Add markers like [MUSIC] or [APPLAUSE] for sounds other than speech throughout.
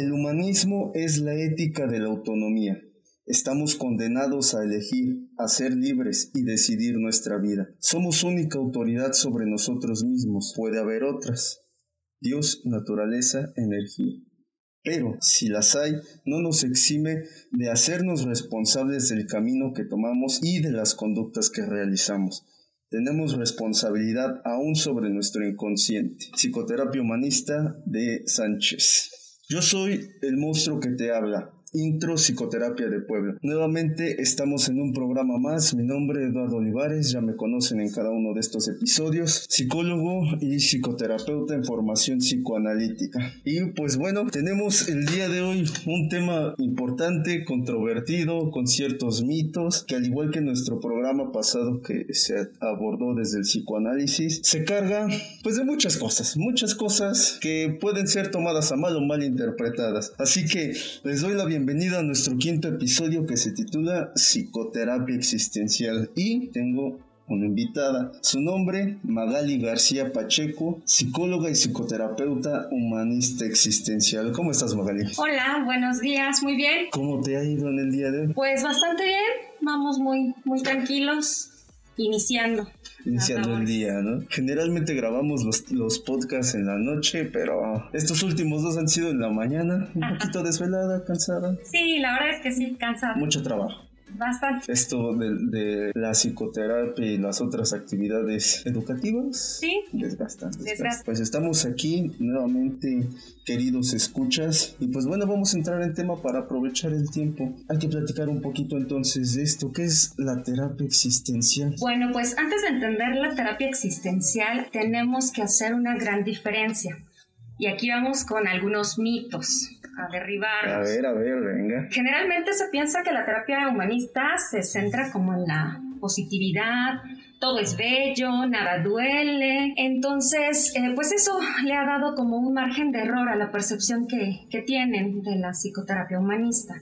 El humanismo es la ética de la autonomía. Estamos condenados a elegir, a ser libres y decidir nuestra vida. Somos única autoridad sobre nosotros mismos. Puede haber otras. Dios, naturaleza, energía. Pero, si las hay, no nos exime de hacernos responsables del camino que tomamos y de las conductas que realizamos. Tenemos responsabilidad aún sobre nuestro inconsciente. Psicoterapia humanista de Sánchez. Yo soy el monstruo que te habla. Intro Psicoterapia de Puebla. Nuevamente estamos en un programa más. Mi nombre es Eduardo Olivares, ya me conocen en cada uno de estos episodios. Psicólogo y psicoterapeuta en formación psicoanalítica. Y pues bueno, tenemos el día de hoy un tema importante, controvertido, con ciertos mitos, que al igual que nuestro programa pasado que se abordó desde el psicoanálisis, se carga pues de muchas cosas, muchas cosas que pueden ser tomadas a mal o mal interpretadas. Así que les doy la bienvenida bienvenida a nuestro quinto episodio que se titula Psicoterapia Existencial y tengo una invitada. Su nombre, Magali García Pacheco, psicóloga y psicoterapeuta humanista existencial. ¿Cómo estás, Magali? Hola, buenos días, muy bien. ¿Cómo te ha ido en el día de hoy? Pues bastante bien, vamos muy, muy tranquilos, iniciando iniciando el día, ¿no? Generalmente grabamos los, los podcasts en la noche, pero estos últimos dos han sido en la mañana, un poquito desvelada, cansada. Sí, la verdad es que sí, cansada. Mucho trabajo. Bastante. Esto de, la psicoterapia y las otras actividades educativas. Sí. Desgastan, Pues estamos aquí nuevamente, queridos escuchas. Y pues bueno, vamos a entrar en tema para aprovechar el tiempo. Hay que platicar un poquito entonces de esto. ¿Qué es la terapia existencial? Bueno, pues antes de entender la terapia existencial, tenemos que hacer una gran diferencia. Y aquí vamos con algunos mitos a. A ver, a ver, venga. Generalmente se piensa que la terapia humanista se centra como en la positividad, todo es bello, nada duele. Entonces, eh, pues eso le ha dado como un margen de error a la percepción que, que tienen de la psicoterapia humanista.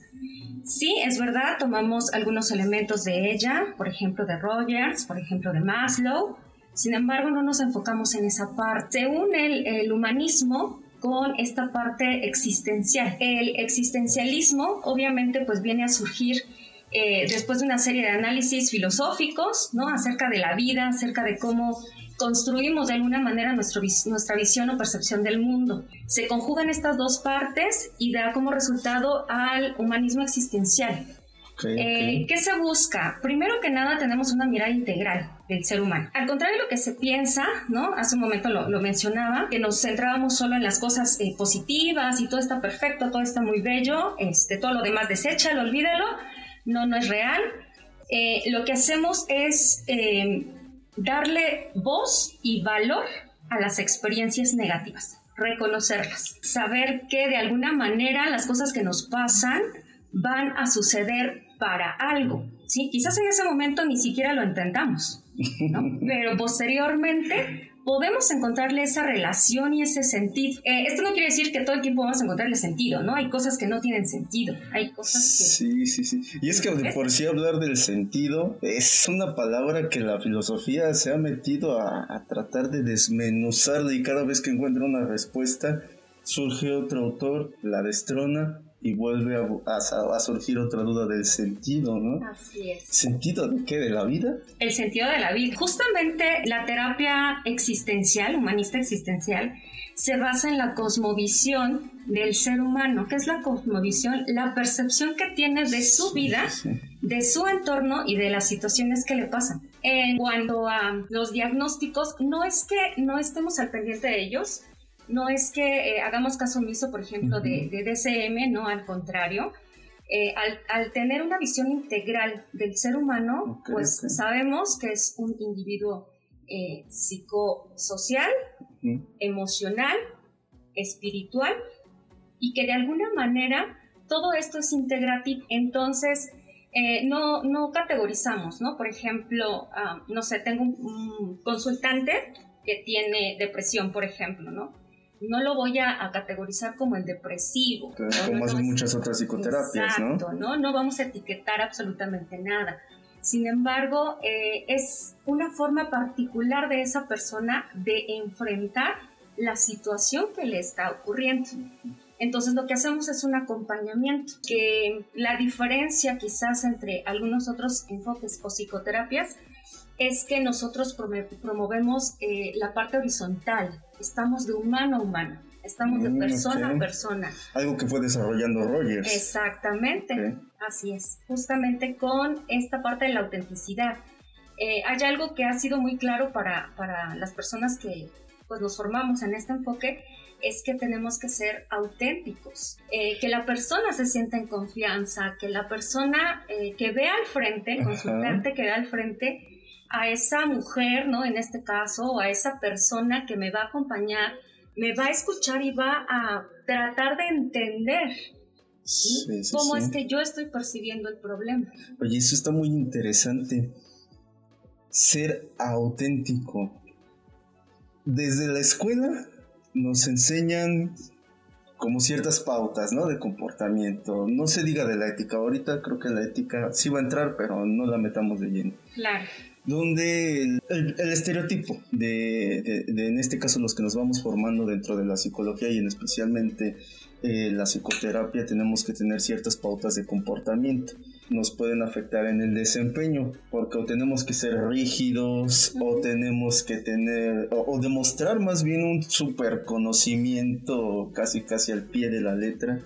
Sí, es verdad, tomamos algunos elementos de ella, por ejemplo de Rogers, por ejemplo de Maslow, sin embargo, no nos enfocamos en esa parte. Según el, el humanismo, con esta parte existencial. El existencialismo obviamente pues viene a surgir eh, después de una serie de análisis filosóficos, ¿no? Acerca de la vida, acerca de cómo construimos de alguna manera nuestro, nuestra visión o percepción del mundo. Se conjugan estas dos partes y da como resultado al humanismo existencial. Eh, ¿Qué se busca? Primero que nada tenemos una mirada integral del ser humano. Al contrario de lo que se piensa, ¿no? Hace un momento lo, mencionaba, que nos centrábamos solo en las cosas eh, positivas y todo está perfecto, todo está muy bello, este, todo lo demás deséchalo, olvídalo, no, no es real. Eh, lo que hacemos es darle voz y valor a las experiencias negativas, reconocerlas, saber que de alguna manera las cosas que nos pasan van a suceder para algo. ¿sí? Quizás en ese momento ni siquiera lo entendamos, [LAUGHS] pero posteriormente podemos encontrarle esa relación y ese sentido. Eh, esto no quiere decir que todo el tiempo vamos a encontrarle sentido, ¿no? Hay cosas que no tienen sentido, hay cosas que... Sí, sí, sí. Y es que por sí hablar del sentido es una palabra que la filosofía se ha metido a, a tratar de desmenuzar y cada vez que encuentra una respuesta surge otro autor, la destrona y vuelve a, surgir otra duda del sentido, ¿no? Así es. ¿Sentido de qué? ¿De la vida? El sentido de la vida. Justamente la terapia existencial, humanista existencial, se basa en la cosmovisión del ser humano. ¿Qué es la cosmovisión? La percepción que tiene de su vida, de su entorno y de las situaciones que le pasan. En cuanto a los diagnósticos, no es que no estemos al pendiente de ellos, no es que eh, hagamos caso omiso, por ejemplo, de, DCM, no, al contrario. Eh, al, tener una visión integral del ser humano, pues sabemos que es un individuo eh, psicosocial, emocional, espiritual, y que de alguna manera todo esto es integrativo. Entonces, no, no categorizamos, ¿no? Por ejemplo, ah, no sé, tengo un consultante que tiene depresión, por ejemplo, ¿no? No lo voy a, categorizar como el depresivo. como hacen muchas otras psicoterapias, ¿no? ¿no? No vamos a etiquetar absolutamente nada. Sin embargo, eh, es una forma particular de esa persona de enfrentar la situación que le está ocurriendo. Entonces lo que hacemos es un acompañamiento, que la diferencia quizás entre algunos otros enfoques o psicoterapias es que nosotros promovemos eh, la parte horizontal, estamos de humano a humano, estamos de mm, persona a persona. Algo que fue desarrollando Rogers. Exactamente, así es, justamente con esta parte de la autenticidad. Eh, hay algo que ha sido muy claro para, para las personas que pues, nos formamos en este enfoque, es que tenemos que ser auténticos, eh, que la persona se sienta en confianza, que la persona eh, que vea al frente, consultante que vea al frente a esa mujer, ¿no? En este caso, o a esa persona que me va a acompañar, me va a escuchar y va a tratar de entender cómo es que yo estoy percibiendo el problema. Oye, eso está muy interesante. Ser auténtico. Desde la escuela nos enseñan como ciertas pautas, ¿no? De comportamiento. No se diga de la ética. Ahorita creo que la ética sí va a entrar, pero no la metamos de lleno. Claro. Donde el, estereotipo de, en este caso, los que nos vamos formando dentro de la psicología y en especialmente eh, la psicoterapia, tenemos que tener ciertas pautas de comportamiento nos pueden afectar en el desempeño, porque o tenemos que ser rígidos, o tenemos que tener, o, demostrar más bien un super conocimiento casi casi al pie de la letra,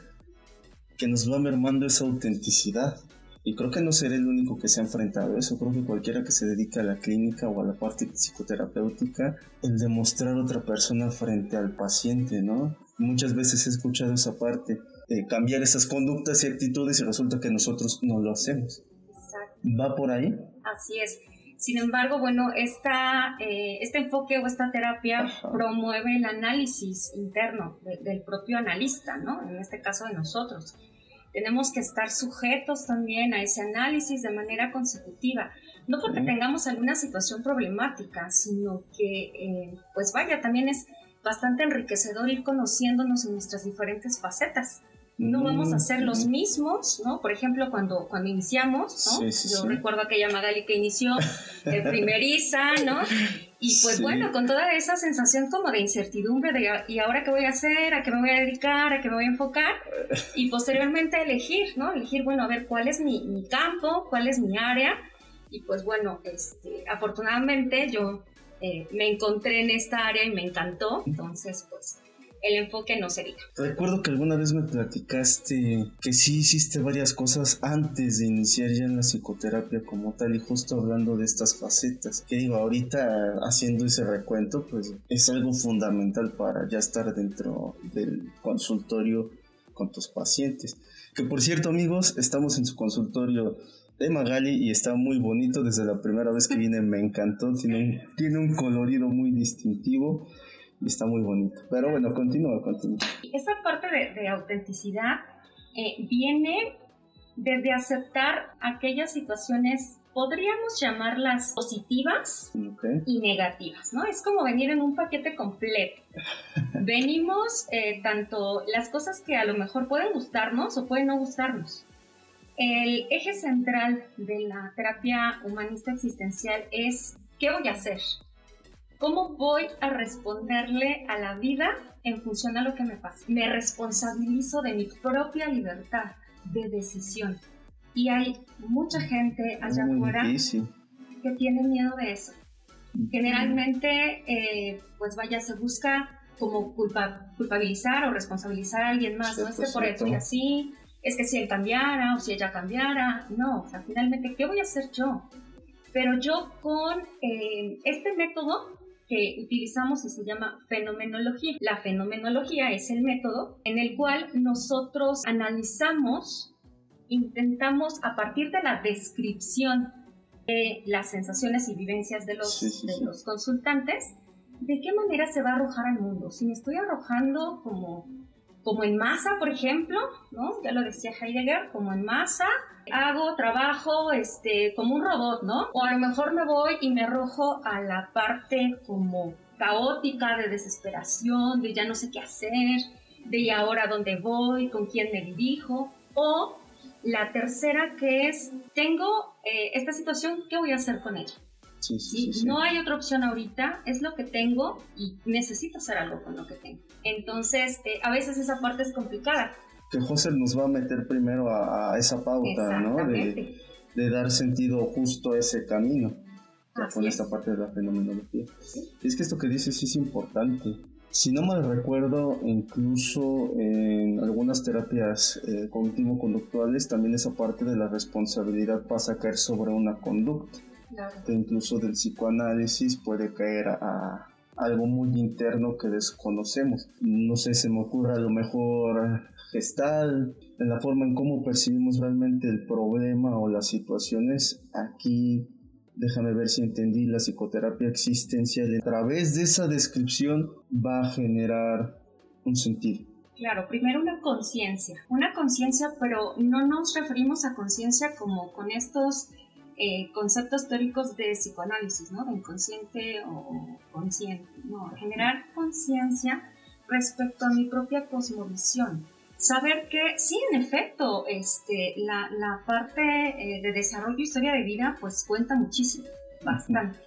que nos va mermando esa autenticidad. Y creo que no seré el único que se ha enfrentado a eso. Creo que cualquiera que se dedica a la clínica o a la parte psicoterapéutica, el demostrar otra persona frente al paciente, ¿no? Muchas veces he escuchado esa parte eh, cambiar esas conductas y actitudes y resulta que nosotros no lo hacemos. Exacto. ¿Va por ahí? Así es. Sin embargo, bueno, esta, eh, este enfoque o esta terapia promueve el análisis interno del propio analista, ¿no? En este caso de nosotros. Tenemos que estar sujetos también a ese análisis de manera consecutiva. No porque tengamos alguna situación problemática, sino que, eh, pues vaya, también es bastante enriquecedor ir conociéndonos en nuestras diferentes facetas no vamos a ser los mismos, ¿no? Por ejemplo, cuando, cuando iniciamos, ¿no? Yo recuerdo aquella Magali que inició de primeriza, ¿no? Y pues bueno, con toda esa sensación como de incertidumbre de ¿y ahora qué voy a hacer? ¿A qué me voy a dedicar? ¿A qué me voy a enfocar? [LAUGHS] Y posteriormente elegir, ¿no? Elegir, bueno, a ver cuál es mi, mi campo, cuál es mi área. Y pues bueno, este, afortunadamente yo eh, me encontré en esta área y me encantó. Entonces, pues el enfoque no sería. Recuerdo que alguna vez me platicaste que sí hiciste varias cosas antes de iniciar ya en la psicoterapia como tal y justo hablando de estas facetas. Que digo, ahorita haciendo ese recuento, pues es algo fundamental para ya estar dentro del consultorio con tus pacientes. Que por cierto amigos, estamos en su consultorio de Magali y está muy bonito. Desde la primera vez que vine me encantó. Tiene un colorido muy distintivo está muy bonito. Pero bueno, continúa, continúa. Esa parte de, autenticidad eh, viene desde aceptar aquellas situaciones, podríamos llamarlas positivas y negativas, ¿no? Es como venir en un paquete completo. [LAUGHS] Venimos eh, tanto las cosas que a lo mejor pueden gustarnos o pueden no gustarnos. El eje central de la terapia humanista existencial es ¿qué voy a hacer? ¿Cómo voy a responderle a la vida en función a lo que me pasa? Me responsabilizo de mi propia libertad de decisión. Y hay mucha gente allá afuera que tiene miedo de eso. Generalmente, eh, pues vaya, se busca como culpabilizar o responsabilizar a alguien más. no es que por eso y así, es que si él cambiara o si ella cambiara. No, o sea, finalmente, ¿qué voy a hacer yo? Pero yo con eh, este método que utilizamos y se llama fenomenología. La fenomenología es el método en el cual nosotros analizamos, intentamos a partir de la descripción de las sensaciones y vivencias de los, de los consultantes, de qué manera se va a arrojar al mundo. Si me estoy arrojando como como en masa, por ejemplo, ¿no? Ya lo decía Heidegger, como en masa, hago trabajo este, como un robot, ¿no? O a lo mejor me voy y me arrojo a la parte como caótica de desesperación, de ya no sé qué hacer, de ahora dónde voy, con quién me dirijo, o la tercera que es, tengo eh, esta situación, ¿qué voy a hacer con ella? Sí, no hay otra opción ahorita, es lo que tengo y necesito hacer algo con lo que tengo. Entonces, eh, a veces esa parte es complicada. Que José nos va a meter primero a, esa pauta, ¿no? De, de, dar sentido justo a ese camino con esta parte de la fenomenología. Es que esto que dices sí es importante. Si no mal recuerdo, incluso en algunas terapias eh, cognitivo-conductuales, también esa parte de la responsabilidad pasa a caer sobre una conducta. Incluso del psicoanálisis puede caer a, algo muy interno que desconocemos. No sé, se me ocurre a lo mejor gestal, en la forma en cómo percibimos realmente el problema o las situaciones. Aquí déjame ver si entendí, la psicoterapia existencial a través de esa descripción va a generar un sentido. Claro, primero una conciencia, una conciencia, pero no nos referimos a conciencia como con estos eh, conceptos teóricos de psicoanálisis, ¿no? De inconsciente o consciente, no, generar conciencia respecto a mi propia cosmovisión, saber que sí, en efecto, este, la, la parte eh, de desarrollo y historia de vida pues cuenta muchísimo, bastante,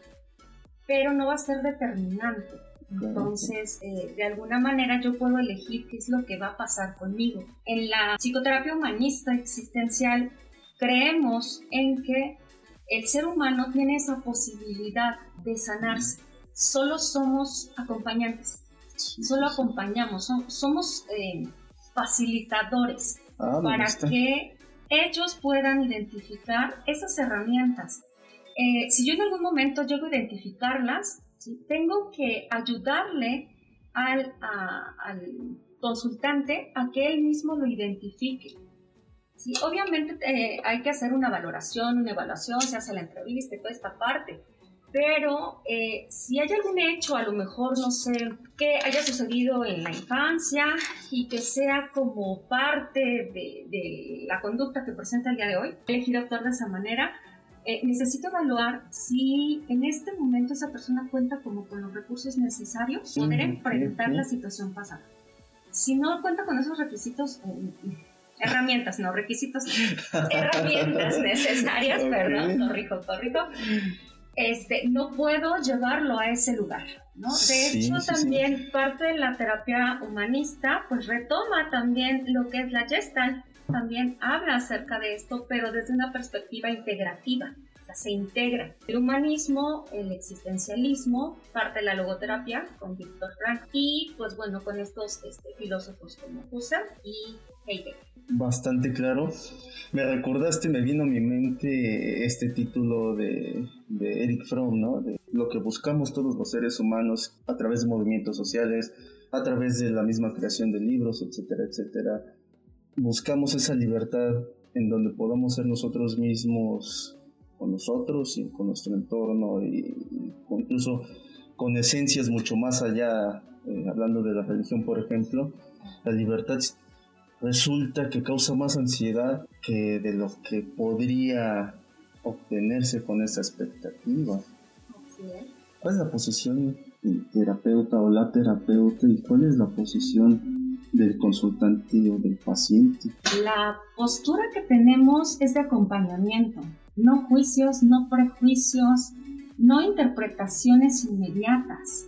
pero no va a ser determinante. Entonces, eh, de alguna manera yo puedo elegir qué es lo que va a pasar conmigo. En la psicoterapia humanista existencial creemos en que el ser humano tiene esa posibilidad de sanarse. Solo somos acompañantes, solo acompañamos, somos... Eh, facilitadores ah, para que ellos puedan identificar esas herramientas. Eh, si yo en algún momento llego a identificarlas, tengo que ayudarle al, consultante a que él mismo lo identifique. Obviamente eh, hay que hacer una valoración, una evaluación, se hace la entrevista y toda esta parte, pero eh, si hay algún hecho, a lo mejor, no sé, que haya sucedido en la infancia y que sea como parte de, la conducta que presenta el día de hoy, elegir actuar de esa manera, eh, necesito evaluar si en este momento esa persona cuenta como con los recursos necesarios para poder enfrentar la situación pasada. Si no cuenta con esos requisitos, eh, herramientas, no requisitos, [LAUGHS] herramientas necesarias, perdón, corrijo, corrijo, este, no puedo llevarlo a ese lugar. ¿no? De hecho, también parte de la terapia humanista, pues retoma también lo que es la Gestalt, también habla acerca de esto, pero desde una perspectiva integrativa. O sea, se integra el humanismo, el existencialismo, parte de la logoterapia con Víctor Frank y pues bueno, con estos este, filósofos como Husserl y bastante claro. Me recordaste, me vino a mi mente este título de, de Eric Fromm, ¿no? De lo que buscamos todos los seres humanos a través de movimientos sociales, a través de la misma creación de libros, etcétera, etcétera. Buscamos esa libertad en donde podamos ser nosotros mismos con nosotros y con nuestro entorno y, incluso con esencias mucho más allá, eh, hablando de la religión, por ejemplo. La libertad resulta que causa más ansiedad que de lo que podría obtenerse con esa expectativa. ¿Cuál es la posición del terapeuta o la terapeuta y cuál es la posición del consultante o del paciente? La postura que tenemos es de acompañamiento, no juicios, no prejuicios, no interpretaciones inmediatas.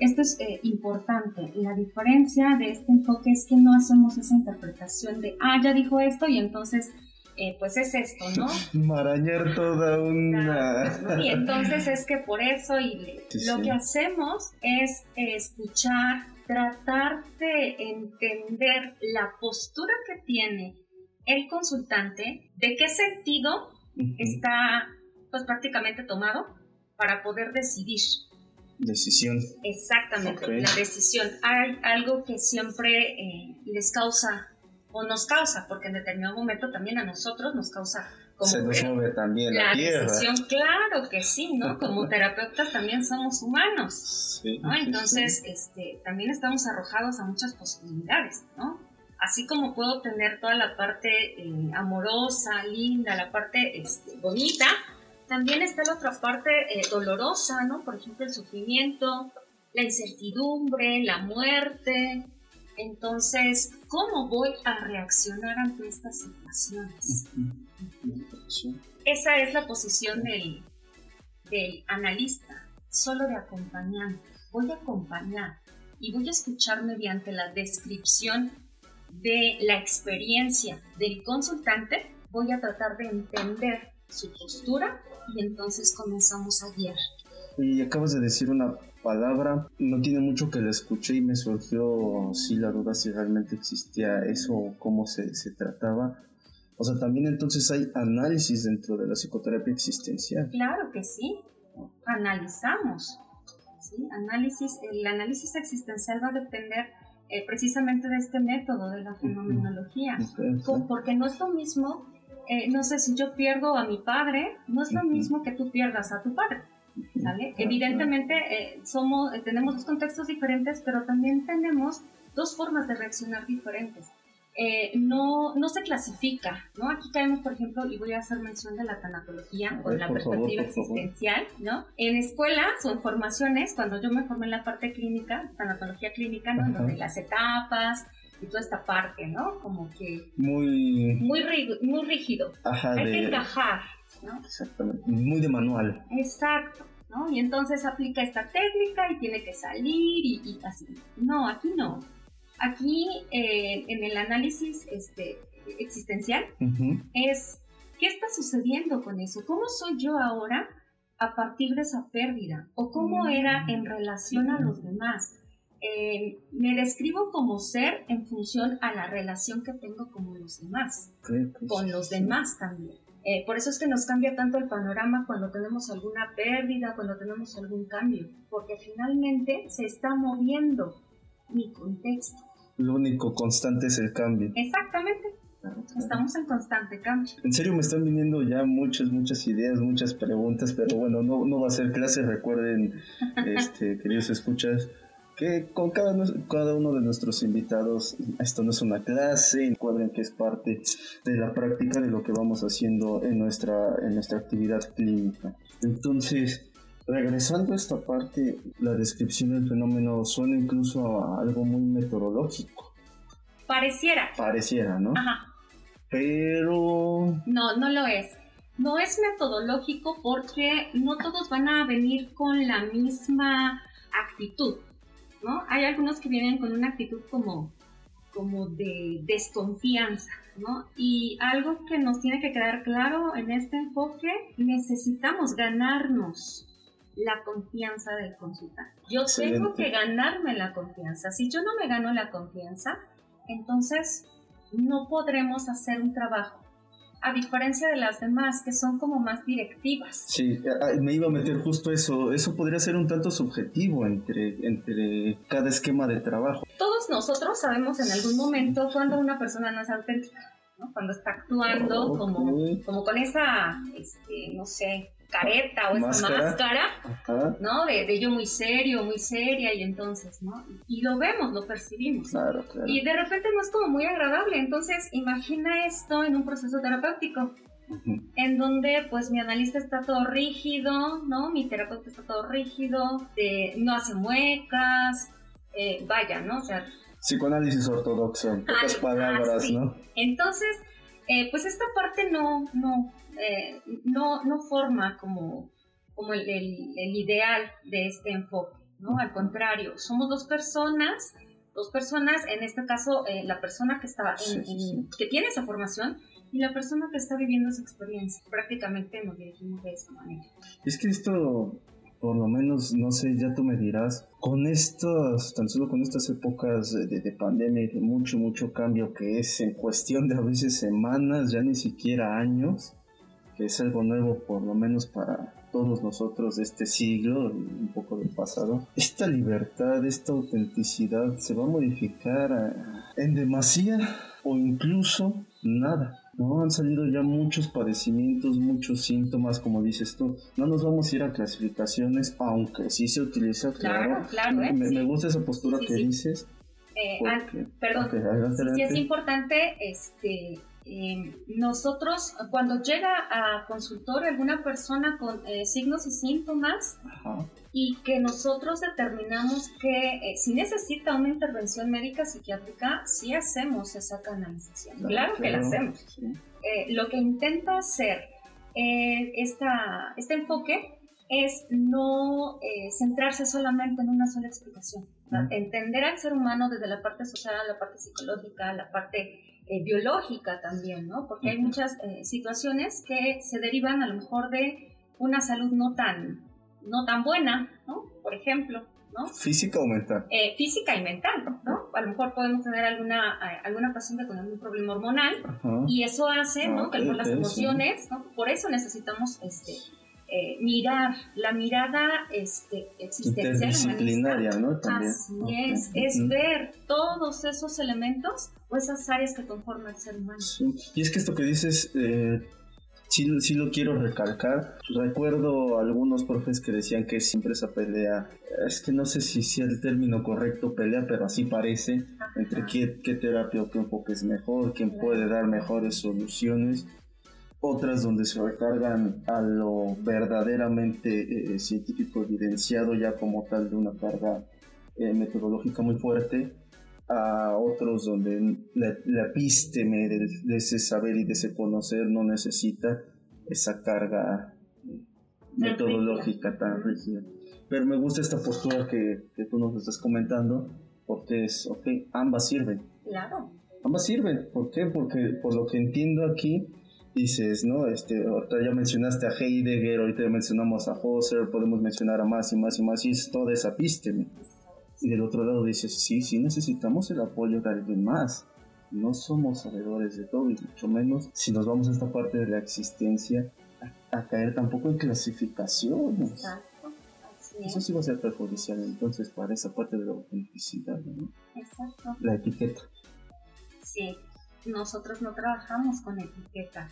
Esto es eh, importante. La diferencia de este enfoque es que no hacemos esa interpretación de, ah, ya dijo esto y entonces, eh, pues es esto, ¿no? [LAUGHS] Marañar toda una... Y entonces es que por eso y lo que hacemos es escuchar, tratar de entender la postura que tiene el consultante, de qué sentido está pues prácticamente tomado para poder decidir. Decisión. Exactamente, la decisión. Hay algo que siempre eh, les causa o nos causa, porque en determinado momento también a nosotros nos causa como se nos mueve también la, tierra. decisión, claro que sí, ¿no? [LAUGHS] Como terapeutas también somos humanos, sí, ¿no? Entonces, este, también estamos arrojados a muchas posibilidades, ¿no? Así como puedo tener toda la parte eh, amorosa, linda, la parte este, bonita, también está la otra parte eh, dolorosa, ¿no? Por ejemplo, el sufrimiento, la incertidumbre, la muerte. Entonces, ¿cómo voy a reaccionar ante estas situaciones? Esa es la posición del, del analista, solo de acompañante. Voy a acompañar y voy a escuchar mediante la descripción de la experiencia del consultante, voy a tratar de entender su postura y entonces comenzamos a guiar. Y acabas de decir una palabra, no tiene mucho que la escuché y me surgió sí la duda si realmente existía eso o cómo se, se trataba. O sea, también entonces hay análisis dentro de la psicoterapia existencial. Claro que sí, analizamos. ¿sí? Análisis, el análisis existencial va a depender eh, precisamente de este método de la fenomenología, porque no es lo mismo, eh, no sé, si yo pierdo a mi padre, no es lo mismo que tú pierdas a tu padre. ¿Sale? Evidentemente eh, somos, tenemos dos contextos diferentes, pero también tenemos dos formas de reaccionar diferentes. Eh, no, no se clasifica, ¿no? Aquí caemos, por ejemplo, y voy a hacer mención de la tanatología con la perspectiva existencial, ¿no? En escuelas o en formaciones, cuando yo me formé en la parte clínica, tanatología clínica, ¿no? Donde las etapas y toda esta parte, ¿no? Como que... Muy... Muy, muy rígido. Hay que encajar, ¿no? Exactamente. Muy de manual. Exacto. ¿no? Y entonces aplica esta técnica y tiene que salir y, y así. No, aquí no Aquí, eh, en el análisis este, existencial, es qué está sucediendo con eso, cómo soy yo ahora a partir de esa pérdida o cómo mm. era en relación a los demás. Eh, me describo como ser en función a la relación que tengo con los demás, con los demás también. Eh, por eso es que nos cambia tanto el panorama cuando tenemos alguna pérdida, cuando tenemos algún cambio, porque finalmente se está moviendo mi contexto. Lo único constante es el cambio. Exactamente. Estamos en constante cambio. En serio, me están viniendo ya muchas, muchas ideas, muchas preguntas, pero bueno, no, no va a ser clase. Recuerden, [LAUGHS] este, queridos escuchas, que con cada, cada uno de nuestros invitados, esto no es una clase, recuerden que es parte de la práctica de lo que vamos haciendo en nuestra, en nuestra actividad clínica. Entonces, Regresando a esta parte, la descripción del fenómeno suena incluso a algo muy metodológico. Pareciera. Pareciera, ¿no? Ajá. Pero... No, no lo es. No es metodológico porque no todos van a venir con la misma actitud, ¿no? Hay algunos que vienen con una actitud como, como de desconfianza, ¿no? Y algo que nos tiene que quedar claro en este enfoque, necesitamos ganarnos la confianza del consultante. Yo tengo que ganarme la confianza. Si yo no me gano la confianza, entonces no podremos hacer un trabajo. A diferencia de las demás, que son como más directivas. Sí, me iba a meter justo eso. Eso podría ser un tanto subjetivo entre, entre cada esquema de trabajo. Todos nosotros sabemos en algún momento cuando una persona no es auténtica, ¿no? cuando está actuando como, como con esa, este, no sé, careta o esa máscara, ¿no? De, yo muy serio, muy seria, y entonces, ¿no? Y lo vemos, lo percibimos. Claro, claro. Y de repente no es como muy agradable. Entonces, imagina esto en un proceso terapéutico. En donde pues mi analista está todo rígido, ¿no? Mi terapeuta está todo rígido, no hace muecas, eh, vaya, ¿no? O sea, Psicoanálisis ortodoxo, pocas palabras, ¿no? Entonces, eh, pues esta parte no, no, eh, no, no forma como, como el, el, ideal de este enfoque, ¿no? Al contrario, somos dos personas, dos personas, en este caso eh, la persona que, está en, que tiene esa formación y la persona que está viviendo esa experiencia. Prácticamente nos dirigimos de esa manera. Es que esto, por lo menos, no sé, ya tú me dirás, con estas, tan solo con estas épocas de, de, pandemia y de mucho, mucho cambio que es en cuestión de a veces semanas, ya ni siquiera años, es algo nuevo por lo menos para todos nosotros de este siglo, un poco del pasado, esta libertad, esta autenticidad se va a modificar en demasía o incluso nada. No han salido ya muchos padecimientos, muchos síntomas, como dices tú. No nos vamos a ir a clasificaciones, aunque sí se utiliza, claro. claro, ¿eh? me, gusta esa postura que dices. Eh, perdón, sí es importante este, eh, nosotros, cuando llega a consultorio alguna persona con eh, signos y síntomas y que nosotros determinamos que eh, si necesita una intervención médica psiquiátrica, sí hacemos esa canalización. Claro, que la hacemos. lo que intenta hacer esta, este enfoque es no centrarse solamente en una sola explicación. Entender al ser humano desde la parte social, la parte psicológica, la parte eh, biológica también, ¿no? Porque hay muchas eh, situaciones que se derivan a lo mejor de una salud no tan, no tan buena, ¿no? Por ejemplo, ¿no? Física o mental. Eh, física y mental, ¿no? A lo mejor podemos tener alguna, alguna paciente con algún problema hormonal y eso hace, ¿no? Ah, que por las emociones, ¿no? Por eso necesitamos este, eh, mirar, la mirada este, existencial. Disciplinaria, ¿no? También. Así es, es ver todos esos elementos o esas áreas que conforman el ser humano. Y es que esto que dices, eh, sí, sí, lo quiero recalcar. Recuerdo algunos profes que decían que siempre esa pelea, es que no sé si sea el término correcto pelea, pero así parece, entre qué, qué terapia o qué enfoque es mejor, quién puede dar mejores soluciones otras donde se recargan a lo verdaderamente eh, científico evidenciado ya como tal de una carga eh, metodológica muy fuerte, a otros donde la, la epísteme de, ese saber y de ese conocer no necesita esa carga metodológica tan rígida. Pero me gusta esta postura que, que tú nos estás comentando, porque es, ok, ambas sirven. Claro. Ambas sirven. ¿Por qué? Porque por lo que entiendo aquí, dices, ¿no? Este, ahorita ya mencionaste a Heidegger, ahorita ya mencionamos a Husserl, podemos mencionar a más y más y más, y es toda esa epísteme. Y del otro lado dices, sí, sí necesitamos el apoyo de alguien más. No somos sabedores de todo, y mucho menos si nos vamos a esta parte de la existencia, a, caer tampoco en clasificaciones. Exacto. Eso sí va a ser perjudicial entonces para esa parte de la autenticidad, ¿no? Exacto. La etiqueta. Sí, nosotros no trabajamos con etiqueta.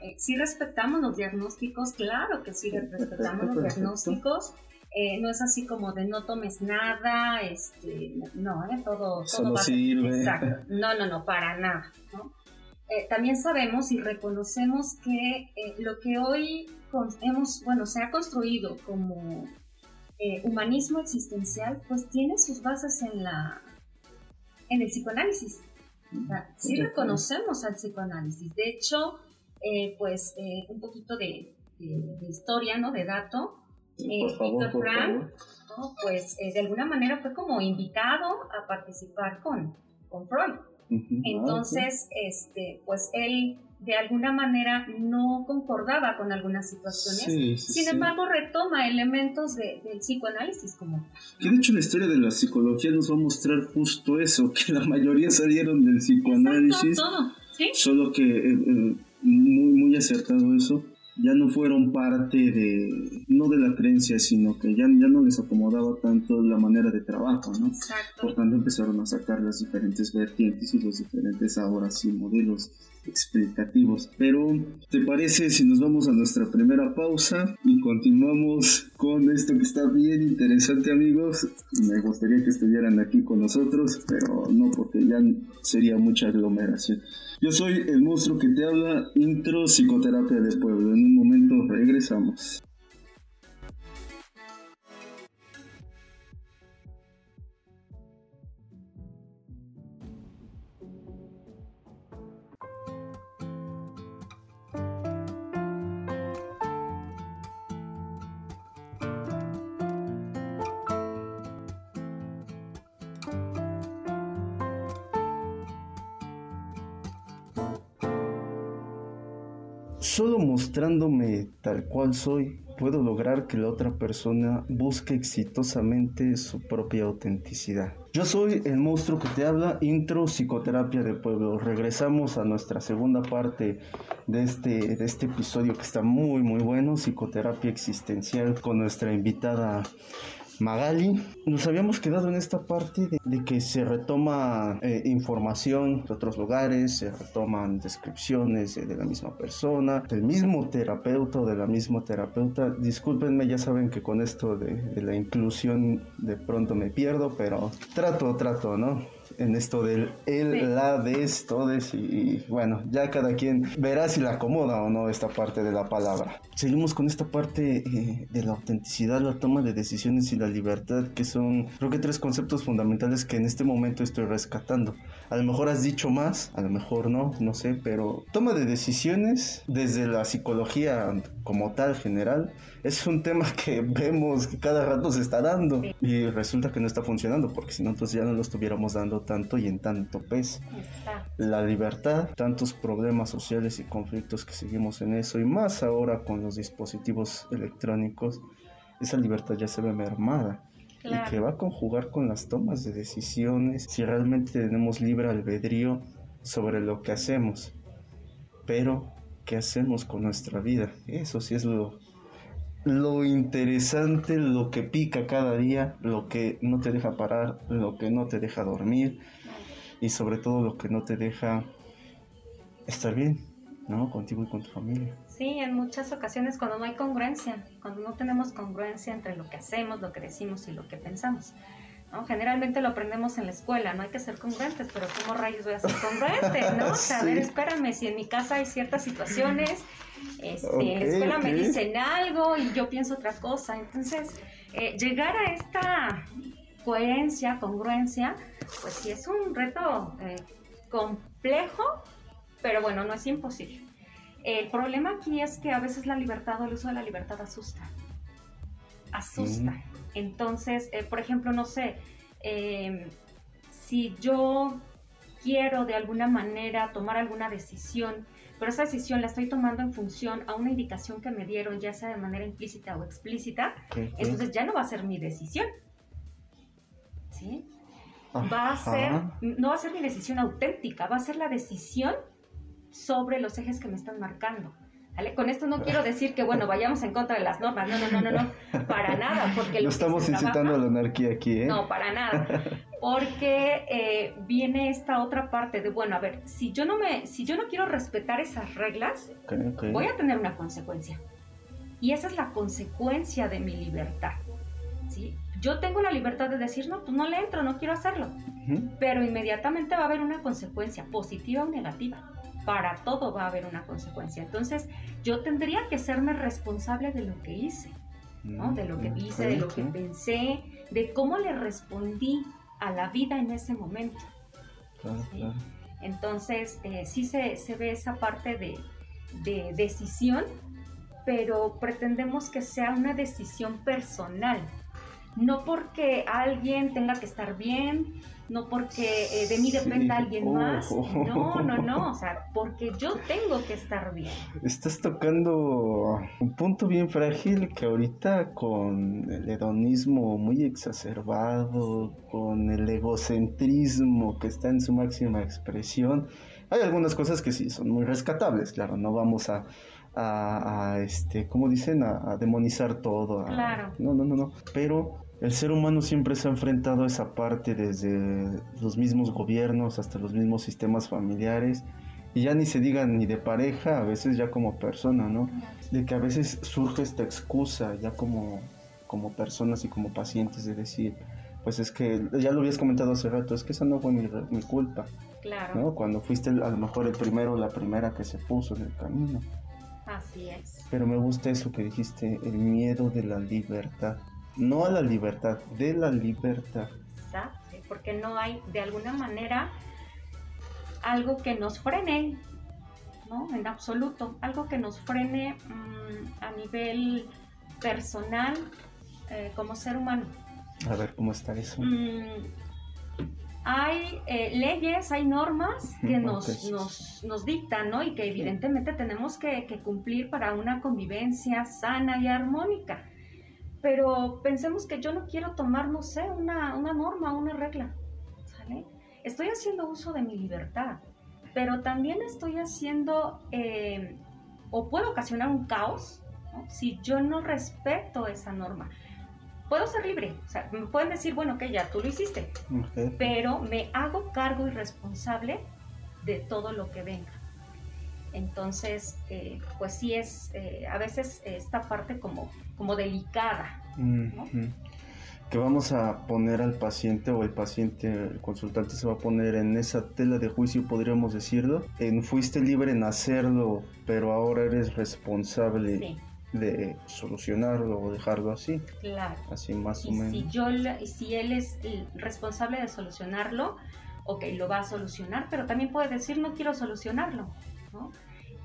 Eh, sí respetamos los diagnósticos, claro que sí respetamos los diagnósticos. Eh, no es así como de no tomes nada, este, no, eh, todo, todo va sirve. Exacto. No, no, no, para nada. también sabemos y reconocemos que lo que hoy hemos, bueno, se ha construido como humanismo existencial, pues tiene sus bases en la en el psicoanálisis sí reconocemos al psicoanálisis. De hecho, eh, pues eh, un poquito de, historia, ¿no? De dato. Eh, por Frank, pues de alguna manera fue como invitado a participar con, con Freud. Ah, Entonces, este, pues él de alguna manera no concordaba con algunas situaciones. Sin embargo, retoma elementos del psicoanálisis como... Que de hecho la historia de la psicología nos va a mostrar justo eso, que la mayoría salieron del psicoanálisis. todo, Solo que eh, eh, muy, muy acertado eso ya no fueron parte de, no de la creencia, sino que ya, ya no les acomodaba tanto la manera de trabajo, ¿no? Exacto. Por tanto empezaron a sacar las diferentes vertientes y los diferentes ahora sí modelos explicativos. Pero, ¿te parece si nos vamos a nuestra primera pausa y continuamos con esto que está bien interesante, amigos? Me gustaría que estuvieran aquí con nosotros, pero no porque ya sería mucha aglomeración. Yo soy el monstruo que te habla, intro psicoterapia de pueblo. En un momento regresamos. Solo mostrándome tal cual soy, puedo lograr que la otra persona busque exitosamente su propia autenticidad. Yo soy el monstruo que te habla, intro psicoterapia de pueblo. Regresamos a nuestra segunda parte de este, de este episodio que está muy muy bueno, psicoterapia existencial con nuestra invitada Magali, nos habíamos quedado en esta parte de, que se retoma eh, información de otros lugares, se retoman descripciones de, la misma persona, del mismo terapeuta o de la misma terapeuta. Discúlpenme, ya saben que con esto de, de la inclusión de pronto me pierdo, pero trato, trato, ¿no? En esto del el, la, des, todes y, bueno, ya cada quien verá si la acomoda o no esta parte de la palabra. Seguimos con esta parte eh, de la autenticidad, la toma de decisiones y la libertad, que son creo que tres conceptos fundamentales que en este momento estoy rescatando. A lo mejor has dicho más, a lo mejor no, no sé, pero toma de decisiones desde la psicología como tal general es un tema [LAUGHS] que vemos que cada rato se está dando y resulta que no está funcionando porque si no entonces ya no lo estuviéramos dando tanto y en tanto peso. La libertad, tantos problemas sociales y conflictos que seguimos en eso y más ahora con los dispositivos electrónicos, esa libertad ya se ve mermada y que va a conjugar con las tomas de decisiones, si realmente tenemos libre albedrío sobre lo que hacemos. Pero, ¿qué hacemos con nuestra vida? Eso sí es lo, lo interesante, lo que pica cada día, lo que no te deja parar, lo que no te deja dormir y sobre todo lo que no te deja estar bien, ¿no? Contigo y con tu familia. Sí, en muchas ocasiones cuando no hay congruencia, cuando no tenemos congruencia entre lo que hacemos, lo que decimos y lo que pensamos. ¿no? Generalmente lo aprendemos en la escuela, no hay que ser congruentes, pero ¿cómo rayos voy a ser congruente? ¿no? [LAUGHS] O sea, a ver, espérame, si en mi casa hay ciertas situaciones, este, en la escuela me dicen algo y yo pienso otra cosa. Entonces, eh, llegar a esta coherencia, congruencia, pues sí es un reto eh, complejo, pero bueno, no es imposible. El problema aquí es que a veces la libertad o el uso de la libertad asusta. Asusta. Entonces, eh, por ejemplo, no sé, em, si yo quiero de alguna manera tomar alguna decisión, pero esa decisión la estoy tomando en función a una indicación que me dieron, ya sea de manera implícita o explícita, entonces ya no va a ser mi decisión. ¿Sí? Va a ser, no va a ser mi decisión auténtica, va a ser la decisión sobre los ejes que me están marcando. ¿Vale? Con esto no [LAUGHS] quiero decir que, bueno, vayamos en contra de las normas, no, no, no, no, no, para nada, porque... No estamos incitando a la anarquía aquí, ¿eh? No, para nada, porque eh, viene esta otra parte de, bueno, a ver, si yo no me, si yo no quiero respetar esas reglas, voy a tener una consecuencia. Y esa es la consecuencia de mi libertad, ¿sí? Yo tengo la libertad de decir, no, pues no le entro, no quiero hacerlo, pero inmediatamente va a haber una consecuencia, positiva o negativa para todo va a haber una consecuencia. Entonces, yo tendría que serme responsable de lo que hice, ¿no? De lo que mm, hice, de lo que pensé, de cómo le respondí a la vida en ese momento. Entonces, eh, sí se, ve esa parte de, de decisión, pero pretendemos que sea una decisión personal, no porque alguien tenga que estar bien, no porque eh, de mí dependa alguien más, no, no, no, [LAUGHS] o sea, porque yo tengo que estar bien. Estás tocando un punto bien frágil que ahorita con el hedonismo muy exacerbado, con el egocentrismo que está en su máxima expresión, hay algunas cosas que sí son muy rescatables, claro, no vamos a a, este, ¿cómo dicen? A, demonizar todo. claro. No, no, no, no. Pero el ser humano siempre se ha enfrentado a esa parte desde los mismos gobiernos hasta los mismos sistemas familiares y ya ni se diga ni de pareja, a veces ya como persona, ¿no? De que a veces surge esta excusa ya como, como personas y como pacientes de decir, pues es que ya lo habías comentado hace rato, es que esa no fue mi, mi culpa. Claro. ¿no? Cuando fuiste a lo mejor el primero o la primera que se puso en el camino. Así es. Pero me gusta eso que dijiste, el miedo de la libertad no a la libertad, de la libertad. Exacto, porque no hay de alguna manera algo que nos frene, ¿no? En absoluto, algo que nos frene mm, a nivel personal eh, como ser humano. A ver, ¿cómo está eso? Mm, hay eh, leyes, hay normas que nos, nos, nos, dictan, ¿no? Y que evidentemente tenemos que, que cumplir para una convivencia sana y armónica pero pensemos que yo no quiero tomar, no sé, una, una norma, una regla, ¿sale? Estoy haciendo uso de mi libertad, pero también estoy haciendo, eh, o puedo ocasionar un caos, si yo no respeto esa norma. Puedo ser libre, o sea, me pueden decir, bueno, que ya tú lo hiciste, pero me hago cargo y responsable de todo lo que venga. Entonces, eh, pues sí es eh, a veces esta parte como, como delicada. Que vamos a poner al paciente o el paciente, el consultante se va a poner en esa tela de juicio, podríamos decirlo. En fuiste libre en hacerlo, pero ahora eres responsable. de solucionarlo o dejarlo así. Claro. Así más o menos. Si, yo, si él es responsable de solucionarlo, ok, lo va a solucionar, pero también puede decir no quiero solucionarlo, ¿no?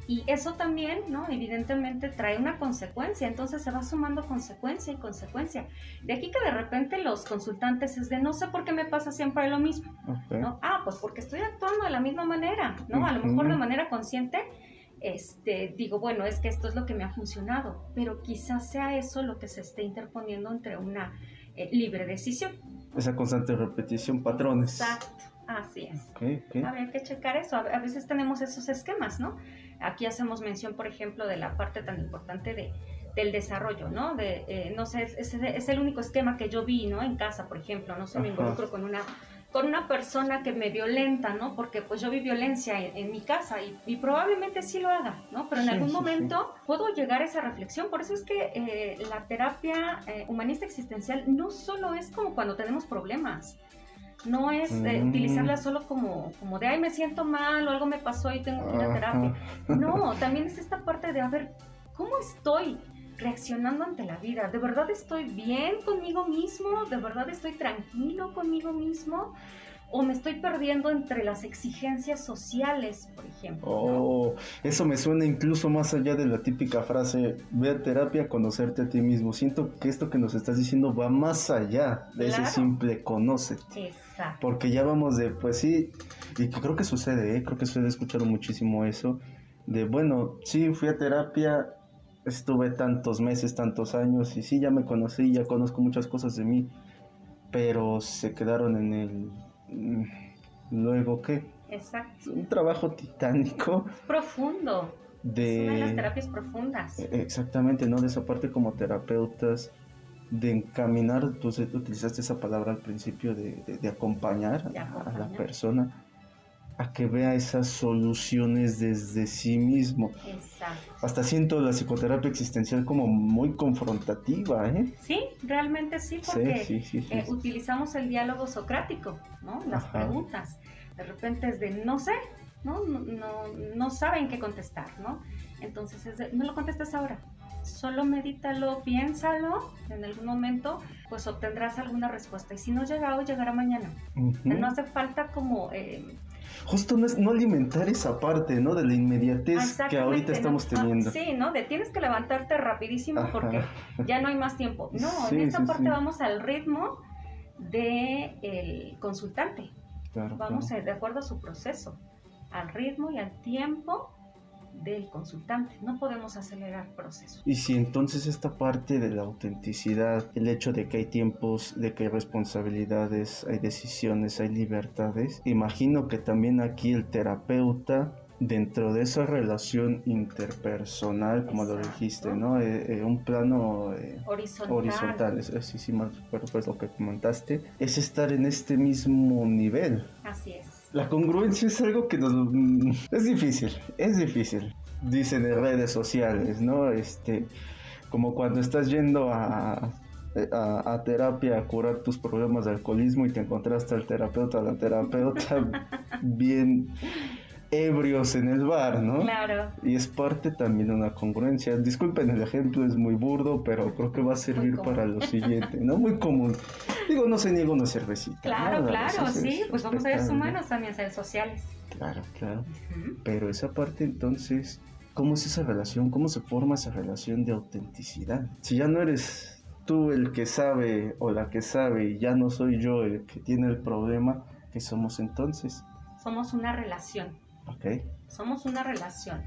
Y eso también, ¿no? Evidentemente trae una consecuencia, entonces se va sumando consecuencia y consecuencia. De aquí que de repente los consultantes es de no sé por qué me pasa siempre lo mismo, ¿no? Ah, pues porque estoy actuando de la misma manera, ¿no? A lo mejor de manera consciente, este, digo, bueno, es que esto es lo que me ha funcionado, pero quizás sea eso lo que se esté interponiendo entre una eh, libre decisión. Esa constante repetición, patrones. Exacto. Así es. Habría que checar eso. A veces tenemos esos esquemas, ¿no? Aquí hacemos mención, por ejemplo, de la parte tan importante de, del desarrollo, ¿no? De, eh, no sé, es, es, el único esquema que yo vi, ¿no? En casa, por ejemplo, no sé, me involucro con una con una persona que me violenta, ¿no? Porque pues yo vi violencia en, mi casa y, probablemente sí lo haga, ¿no? Pero en algún momento puedo llegar a esa reflexión. Por eso es que eh, la terapia eh, humanista existencial no solo es como cuando tenemos problemas, no es eh, mm. utilizarla solo como, como de, ay, me siento mal o algo me pasó y tengo que ir a terapia. [LAUGHS] No, también es esta parte de, a ver, ¿cómo estoy reaccionando ante la vida? ¿De verdad estoy bien conmigo mismo? ¿De verdad estoy tranquilo conmigo mismo? O me estoy perdiendo entre las exigencias sociales, por ejemplo. Oh, eso me suena incluso más allá de la típica frase, ve a terapia, conocerte a ti mismo. Siento que esto que nos estás diciendo va más allá de ese simple conoce. Exacto. Porque ya vamos de, pues sí, y creo que sucede, ¿eh? creo que sucede escuchar muchísimo eso, de, bueno, sí, fui a terapia, estuve tantos meses, tantos años, y sí, ya me conocí, ya conozco muchas cosas de mí, pero se quedaron en el Mm, luego, ¿qué? Exacto. Un trabajo titánico. Profundo. De, una de las terapias profundas. E, exactamente, ¿no? De esa parte como terapeutas, de encaminar, tú utilizaste esa palabra al principio de, acompañar, a la persona a que vea esas soluciones desde sí mismo. Exacto. Hasta siento la psicoterapia existencial como muy confrontativa, ¿eh? Sí, realmente sí, porque eh, utilizamos el diálogo socrático, ¿no? Las preguntas. De repente es de no sé, ¿no? No, no, saben qué contestar, ¿no? Entonces es de, no lo contestes ahora, solo medítalo, piénsalo, en algún momento pues obtendrás alguna respuesta y si no llega hoy, llegará mañana. No hace falta como eh, justo no es no alimentar esa parte, ¿no? De la inmediatez que ahorita estamos teniendo. sí, ¿no? De tienes que levantarte rapidísimo porque ya no hay más tiempo. No, en esta parte vamos al ritmo del el consultante. vamos de acuerdo a su proceso, al ritmo y al tiempo del consultante. No podemos acelerar procesos. Y si entonces esta parte de la autenticidad, el hecho de que hay tiempos, de que hay responsabilidades, hay decisiones, hay libertades, imagino que también aquí el terapeuta dentro de esa relación interpersonal, como lo dijiste, ¿no? Eh, eh, un plano eh, horizontal, horizontal es, sí, sí, más pues lo que comentaste, es estar en este mismo nivel. Así es. La congruencia es algo que nos... Mm, es difícil, es difícil. Dicen en redes sociales, ¿no? Este, como cuando estás yendo a, a, terapia a curar tus problemas de alcoholismo y te encontraste al terapeuta, la terapeuta [LAUGHS] bien ebrios en el bar, ¿no? Claro. Y es parte también de una congruencia. Disculpen, el ejemplo es muy burdo, pero creo que va a servir para lo siguiente, ¿no? Muy común. Digo, no se niega una cervecita. Claro, claro, sí, pues vamos a ser humanos también, ser sociales. Claro, claro. Pero esa parte entonces, ¿cómo es esa relación? ¿Cómo se forma esa relación de autenticidad? Si ya no eres tú el que sabe o la que sabe y ya no soy yo el que tiene el problema, ¿qué somos entonces? Somos una relación Okay. Somos una relación.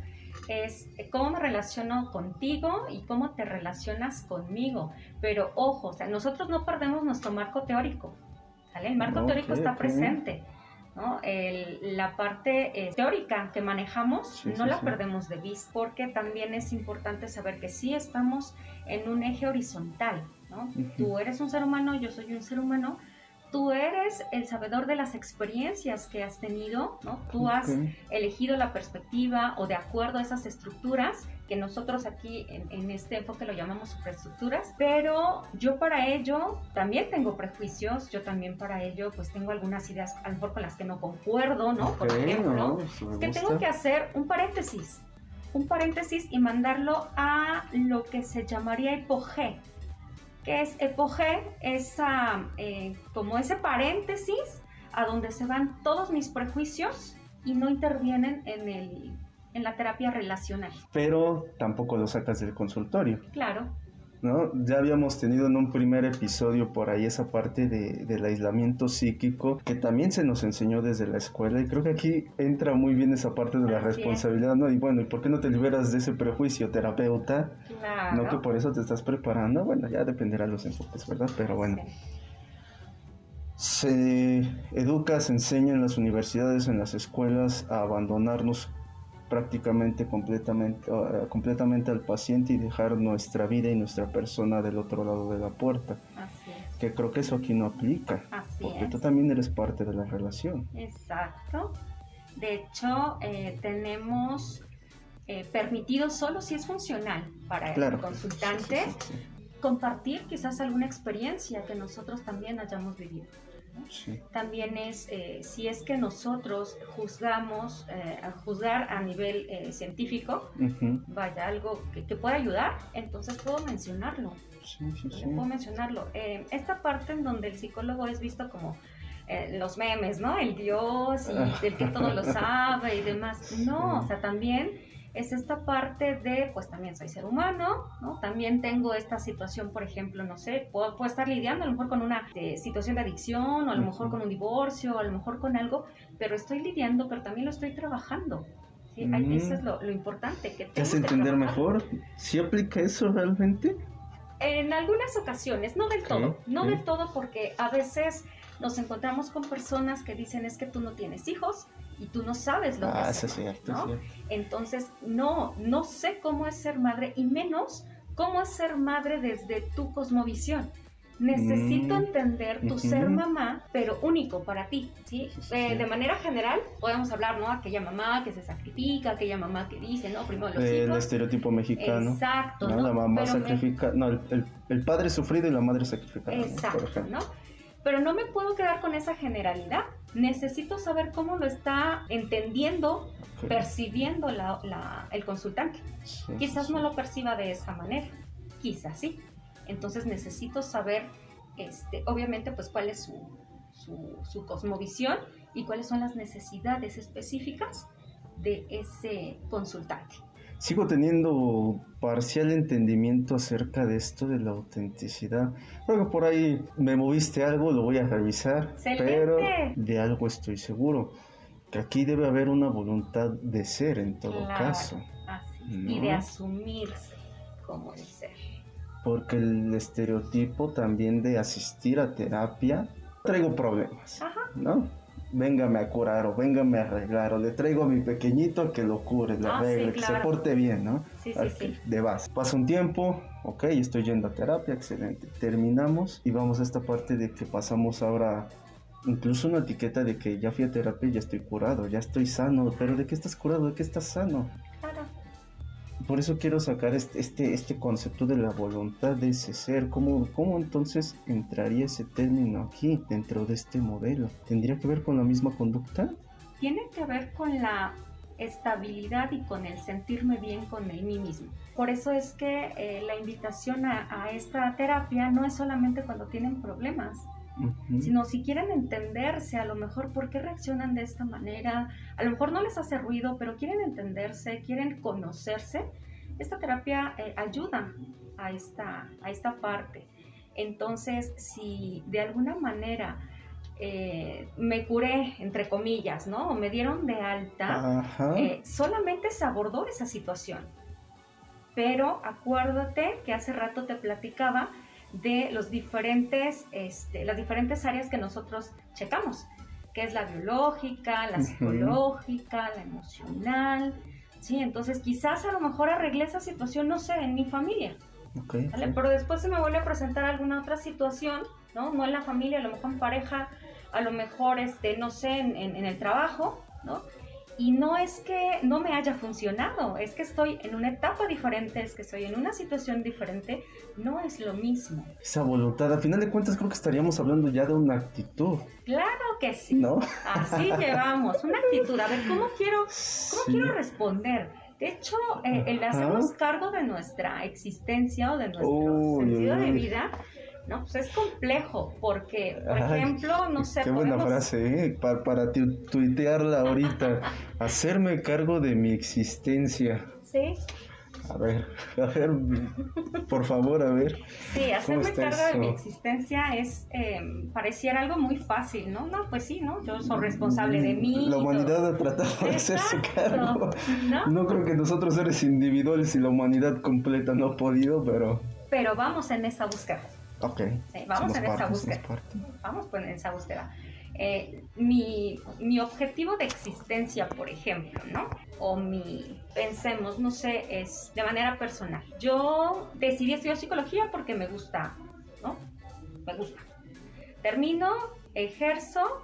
Es eh, cómo me relaciono contigo y cómo te relacionas conmigo. Pero ojo, o sea, nosotros no perdemos nuestro marco teórico. ¿sale? El marco teórico está presente. ¿no? la parte eh, teórica que manejamos no la perdemos de vista porque también es importante saber que sí estamos en un eje horizontal. ¿no? Tú eres un ser humano, yo soy un ser humano, tú eres el sabedor de las experiencias que has tenido, ¿no? Tú has elegido la perspectiva o de acuerdo a esas estructuras que nosotros aquí en, este enfoque lo llamamos superestructuras, pero yo para ello también tengo prejuicios, yo también para ello pues tengo algunas ideas a lo mejor con las que no concuerdo, ¿no? Por ejemplo, es que tengo que hacer un paréntesis, un paréntesis y mandarlo a lo que se llamaría hipogé, que es epoge, esa, eh, como ese paréntesis a donde se van todos mis prejuicios y no intervienen en, el, en la terapia relacional. Pero tampoco lo sacas del consultorio. Claro. ¿No? Ya habíamos tenido en un primer episodio por ahí esa parte de, del aislamiento psíquico que también se nos enseñó desde la escuela y creo que aquí entra muy bien esa parte de la responsabilidad, ¿no? Y bueno, ¿y por qué no te liberas de ese prejuicio terapeuta? Claro. No que por eso te estás preparando, bueno, ya dependerá de los enfoques, ¿verdad? Pero bueno. Se educa, se enseña en las universidades, en las escuelas a abandonarnos prácticamente completamente, uh, completamente al paciente y dejar nuestra vida y nuestra persona del otro lado de la puerta. Así es. Que creo que eso aquí no aplica. Así porque es. tú también eres parte de la relación. Exacto. De hecho, eh, tenemos eh, permitido solo si es funcional para Claro. el consultante Sí, sí, compartir quizás alguna experiencia que nosotros también hayamos vivido. También es eh, si es que nosotros juzgamos, eh, a juzgar a nivel eh, científico, vaya, algo que, que pueda ayudar, entonces puedo mencionarlo. Sí, sí, sí. puedo mencionarlo. Eh, esta parte en donde el psicólogo es visto como eh, los memes, ¿no? El dios y el que todo lo [LAUGHS] sabe y demás. No, o sea, también es esta parte de, pues también soy ser humano, ¿no? También tengo esta situación, por ejemplo, no sé, puedo, puedo estar lidiando a lo mejor con una eh, situación de adicción, o a lo mejor con un divorcio, o a lo mejor con algo, pero estoy lidiando, pero también lo estoy trabajando. ¿sí? Ahí Mm. Eso es lo, lo importante. Que ¿Te hace tengo que entender trabajar. mejor? ¿Sí aplica eso realmente? En algunas ocasiones, no del Ok, todo, no ok. del todo porque a veces nos encontramos con personas que dicen es que tú no tienes hijos y tú no sabes lo que Ah, eso es ser madre", cierto, ¿no? cierto. Entonces, no, no sé cómo es ser madre y menos cómo es ser madre desde tu cosmovisión. Necesito Mm, entender tu ser mamá, pero único para ti, ¿sí? Sí, sí, Eh, de manera general, podemos hablar, ¿no? Aquella mamá que se sacrifica, aquella mamá que dice, no, primero los El hijos. estereotipo mexicano. Exacto, ¿no? ¿no? La mamá Pero me- sacrifica, no, el, el- el padre sufrido y la madre sacrificada, ¿no? por Exacto. ¿no? Pero no me puedo quedar con esa generalidad. Necesito saber cómo lo está entendiendo, percibiendo la- la- el consultante. Sí, Quizás sí, no lo perciba de esa manera, quizás sí. Entonces necesito saber, este, obviamente, pues cuál es su, su, su cosmovisión y cuáles son las necesidades específicas de ese consultante. Sigo teniendo parcial entendimiento acerca de esto de la autenticidad. Creo que por ahí me moviste algo, lo voy a revisar, ¡Excelente! pero de algo estoy seguro, que aquí debe haber una voluntad de ser en todo Claro. caso, Así Y de asumirse como el ser. porque el estereotipo también de asistir a terapia, traigo problemas, Ajá. ¿no? Véngame a curar o véngame a arreglar o le traigo a mi pequeñito que lo cure, le Ah, sí, arregle, que se porte bien, ¿no? Sí, sí. De base. Pasa un tiempo, ok, estoy yendo a terapia, excelente. Terminamos y vamos a esta parte de que pasamos ahora incluso una etiqueta de que ya fui a terapia y ya estoy curado, ya estoy sano. Pero ¿de qué estás curado? ¿De qué estás sano? Por eso quiero sacar este, este, este concepto de la voluntad de ese ser. ¿Cómo, ¿Cómo entonces entraría ese término aquí dentro de este modelo? ¿Tendría que ver con la misma conducta? Tiene que ver con la estabilidad y con el sentirme bien con el mí mismo. Por eso es que eh, la invitación a, a esta terapia no es solamente cuando tienen problemas, Sino si quieren entenderse, a lo mejor por qué reaccionan de esta manera, a lo mejor no les hace ruido, pero quieren entenderse, quieren conocerse, esta terapia eh, ayuda a esta, a esta parte. Entonces, si de alguna manera eh, me curé, entre comillas, ¿no? O me dieron de alta, eh, solamente se abordó esa situación. Pero acuérdate que hace rato te platicaba de los diferentes, este, las diferentes áreas que nosotros checamos, que es la biológica, la psicológica, la emocional. Sí, entonces quizás a lo mejor arreglé esa situación, no sé, en mi familia, Ok, ¿vale? ok. Pero después se me vuelve a presentar alguna otra situación, ¿no? No en la familia, a lo mejor en pareja, a lo mejor, este, no sé, en, en- en el trabajo, ¿no? Y no es que no me haya funcionado, es que estoy en una etapa diferente, es que estoy en una situación diferente, no es lo mismo. Esa voluntad, a final de cuentas creo que estaríamos hablando ya de una actitud, Claro que sí, ¿no? así llevamos, una actitud, a ver, ¿cómo quiero, cómo Sí. quiero responder? De hecho, eh, el hacernos cargo de nuestra existencia o de nuestro sentido de vida ¿no? Pues es complejo porque, por ejemplo, no sé... Qué buena frase, ¿eh? Para, para tuitearla ahorita. [LAUGHS] Hacerme cargo de mi existencia. Sí. A ver, a ver, por favor, a ver. Sí, hacerme cargo de mi existencia es, eh, pareciera algo muy fácil, ¿no? No, pues sí, ¿no? Yo soy responsable de mí. La humanidad ha tratado de hacerse cargo. ¿No? creo que nosotros seres individuales y la humanidad completa no ha podido, pero... Pero vamos en esa búsqueda. Ok. vamos en esa búsqueda. Vamos en esa búsqueda. Eh, mi, mi, objetivo de existencia, por ejemplo, ¿no? O mi, pensemos, no sé, es de manera personal. Yo decidí estudiar psicología porque me gusta, ¿no? Me gusta. Termino, ejerzo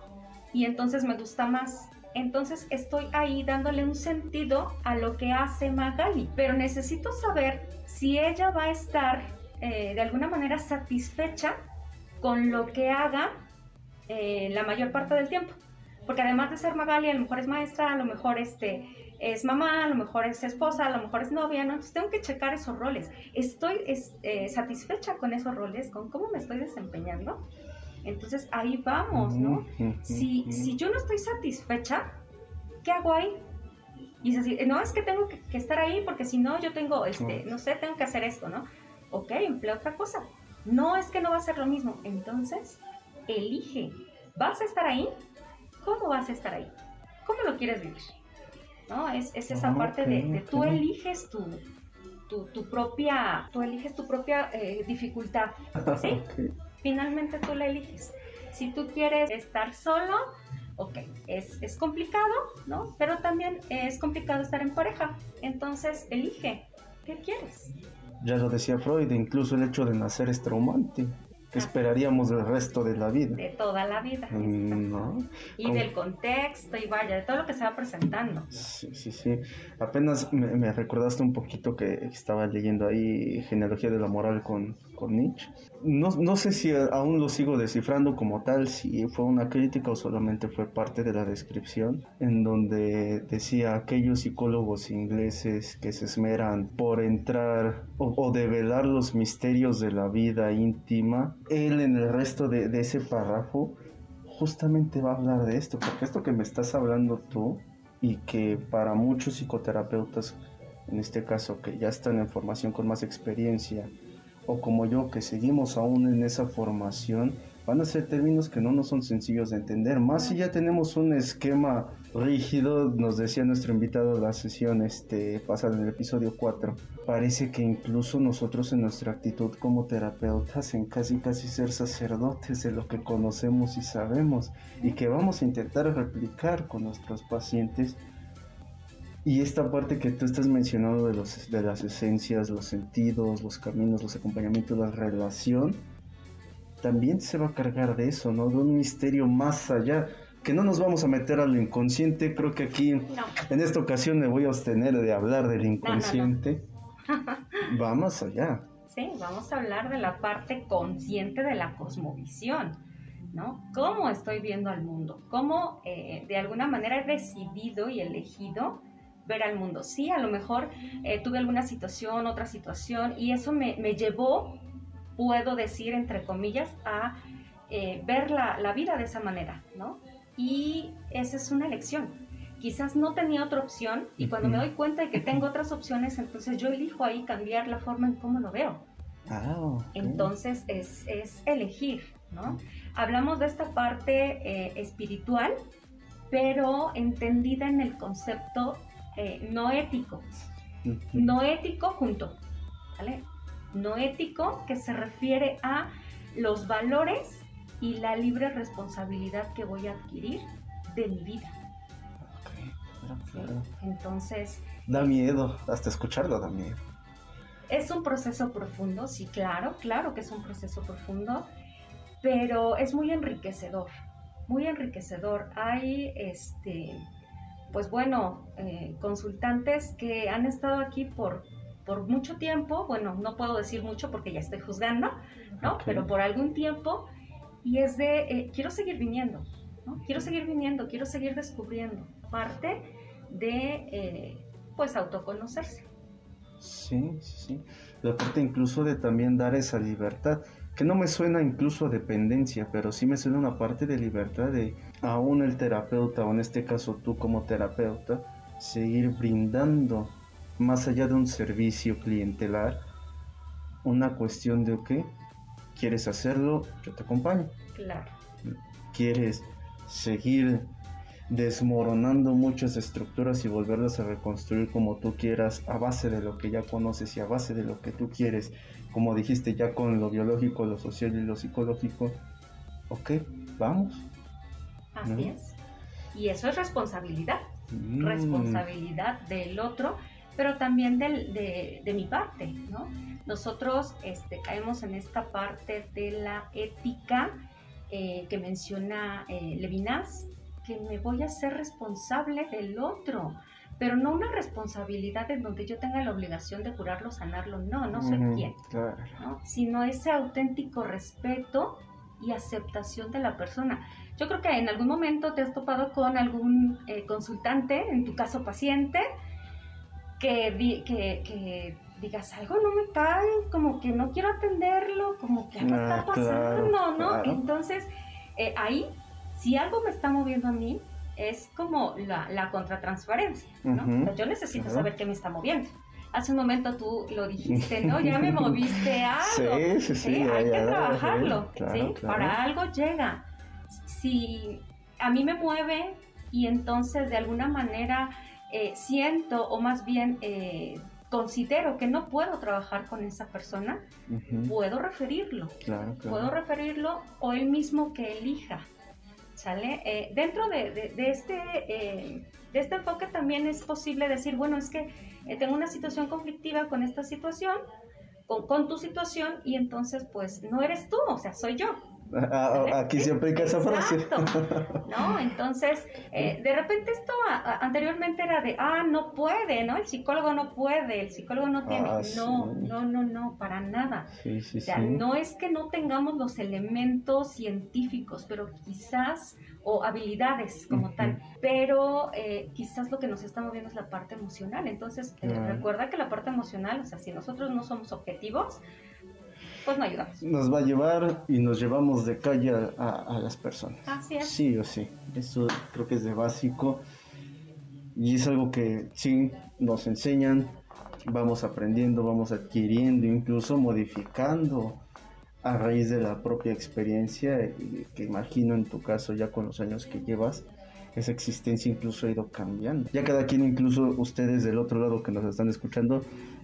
y entonces me gusta más. Entonces estoy ahí dándole un sentido a lo que hace Magali, pero necesito saber si ella va a estar eh, de alguna manera satisfecha con lo que haga eh, la mayor parte del tiempo. Porque además de ser Magali, a lo mejor es maestra, a lo mejor este, es mamá, a lo mejor es esposa, a lo mejor es novia, ¿no? Entonces tengo que checar esos roles. ¿Estoy eh, satisfecha con esos roles? ¿Con cómo me estoy desempeñando? Entonces ahí vamos, ¿no? Si, si yo no estoy satisfecha, ¿qué hago ahí? Y es así, no es que tengo que, estar ahí porque si no yo tengo, este, no sé, tengo que hacer esto, ¿no? Ok, emplea otra cosa. No es que no va a ser lo mismo. Entonces, elige. ¿Vas a estar ahí? ¿Cómo vas a estar ahí? ¿Cómo lo quieres vivir? ¿No? Es, esa ah, parte de, tú eliges tu, tu, propia, tú eliges tu propia eh, dificultad. [LAUGHS] ¿sí? Finalmente tú la eliges. Si tú quieres estar solo, ok, es, es complicado, ¿no? Pero también es complicado estar en pareja. Entonces, elige. ¿Qué quieres? Ya lo decía Freud, incluso el hecho de nacer es traumante que esperaríamos del resto de la vida. De toda la vida. Mm, y del contexto y vaya, de todo lo que se va presentando. Sí, sí, sí. Apenas me, recordaste un poquito que estaba leyendo ahí Genealogía de la Moral con, con Nietzsche. No, sé si aún lo sigo descifrando como tal, si fue una crítica o solamente fue parte de la descripción, en donde decía aquellos psicólogos ingleses que se esmeran por entrar o develar los misterios de la vida íntima él en el resto de, ese párrafo justamente va a hablar de esto, porque esto que me estás hablando tú y que para muchos psicoterapeutas, en este caso que ya están en formación con más experiencia, o como yo que seguimos aún en esa formación, van a ser términos que no nos son sencillos de entender. Más si ya tenemos un esquema rígido, nos decía nuestro invitado la sesión este, pasada en el episodio 4. Parece que incluso nosotros en nuestra actitud como terapeutas, en casi casi ser sacerdotes de lo que conocemos y sabemos, y que vamos a intentar replicar con nuestros pacientes. Y esta parte que tú estás mencionando de, los, de las esencias, los sentidos, los caminos, los acompañamientos, la relación, también se va a cargar de eso, ¿no? De un misterio más allá. Que no nos vamos a meter al inconsciente, creo que aquí en esta ocasión me voy a abstener de hablar del inconsciente. [LAUGHS] va más allá. Sí, vamos a hablar de la parte consciente de la cosmovisión, ¿no? ¿Cómo estoy viendo al mundo? ¿Cómo eh, de alguna manera he decidido y elegido ver al mundo? Sí, a lo mejor eh, tuve alguna situación, otra situación, y eso me, me llevó puedo decir, entre comillas, a eh, ver la, la, vida de esa manera, ¿no? Y esa es una elección. Quizás no tenía otra opción y cuando me doy cuenta de que tengo otras opciones, entonces yo elijo ahí cambiar la forma en cómo lo veo. Ah, entonces es, es, elegir, ¿no? Hablamos de esta parte eh, espiritual, pero entendida en el concepto eh, no ético. No ético junto, ¿vale? no ético, que se refiere a los valores y la libre responsabilidad que voy a adquirir de mi vida. Entonces... Da miedo, hasta escucharlo da miedo. Es un proceso profundo, sí, claro, claro que es un proceso profundo, pero es muy enriquecedor, muy enriquecedor. Hay, este, pues bueno, eh, consultantes que han estado aquí por por mucho tiempo, bueno, no puedo decir mucho porque ya estoy juzgando, ¿no? Pero por algún tiempo, y es de, eh, quiero seguir viniendo, ¿no? Quiero seguir viniendo, quiero seguir descubriendo, parte de, eh, pues, autoconocerse. Sí, sí, sí. La parte incluso de también dar esa libertad. que no me suena incluso a dependencia, pero sí me suena una parte de libertad de aún el terapeuta, o en este caso tú como terapeuta, seguir brindando más allá de un servicio clientelar, una cuestión de, ok, ¿quieres hacerlo? Yo te acompaño. Claro. ¿Quieres seguir desmoronando muchas estructuras y volverlas a reconstruir como tú quieras a base de lo que ya conoces y a base de lo que tú quieres, como dijiste ya con lo biológico, lo social y lo psicológico, ok, vamos. Así es. Y eso es responsabilidad, mm. responsabilidad del otro, pero también del, de, mi parte, ¿no? Nosotros este, caemos en esta parte de la ética eh, que menciona eh, Levinas, que me voy a ser responsable del otro, pero no una responsabilidad en donde yo tenga la obligación de curarlo, sanarlo, no, no soy quien, sino ese auténtico respeto y aceptación de la persona. Yo creo que en algún momento te has topado con algún eh, consultante, en tu caso paciente, que, que, digas algo no me cae, como que no quiero atenderlo, como que algo está ah, pasando, ¿no? Entonces, eh, ahí si algo me está moviendo a mí, es como la, la contratransparencia, ¿no? yo necesito saber qué me está moviendo. Hace un momento tú lo dijiste, ¿no? [LAUGHS] Ya me moviste algo. Sí, sí, sí. hay que trabajarlo, ¿sí? Para algo llega. Si a mí me mueve y entonces de alguna manera eh, siento o más bien eh, considero que no puedo trabajar con esa persona, puedo referirlo. Claro, puedo referirlo o él mismo que elija. ¿Sale? Eh, dentro de, este, eh, de este enfoque también es posible decir, bueno, es que tengo una situación conflictiva con esta situación, con, con, tu situación, y entonces pues no eres tú, o sea, soy yo. [LAUGHS] Aquí se aplica esa frase. ¿No? Entonces, eh, de repente esto anteriormente era de, ah, no puede, ¿no? El psicólogo no puede, el psicólogo no tiene. Ah, no, no, no, no, para nada. o sea, no es que no tengamos los elementos científicos, pero quizás, o habilidades como tal, pero eh, quizás lo que nos está moviendo es la parte emocional. Entonces, recuerda que la parte emocional, o sea, si nosotros no somos objetivos, pues no ayudamos. Nos va a llevar y nos llevamos de calle a, las personas. Así es. Sí o sí. Eso creo que es de básico. Y es algo que sí nos enseñan, vamos aprendiendo, vamos adquiriendo, incluso modificando a raíz de la propia experiencia, que imagino en tu caso ya con los años que llevas, esa existencia incluso ha ido cambiando. Ya cada quien, incluso ustedes del otro lado que nos están escuchando,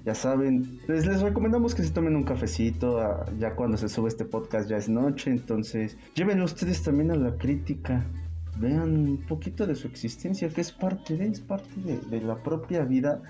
ya saben, les, les recomendamos que se tomen un cafecito, ah, ya cuando se sube este podcast ya es noche, entonces llévenlo ustedes también a la crítica, vean un poquito de su existencia, que es parte de, es parte de, de la propia vida,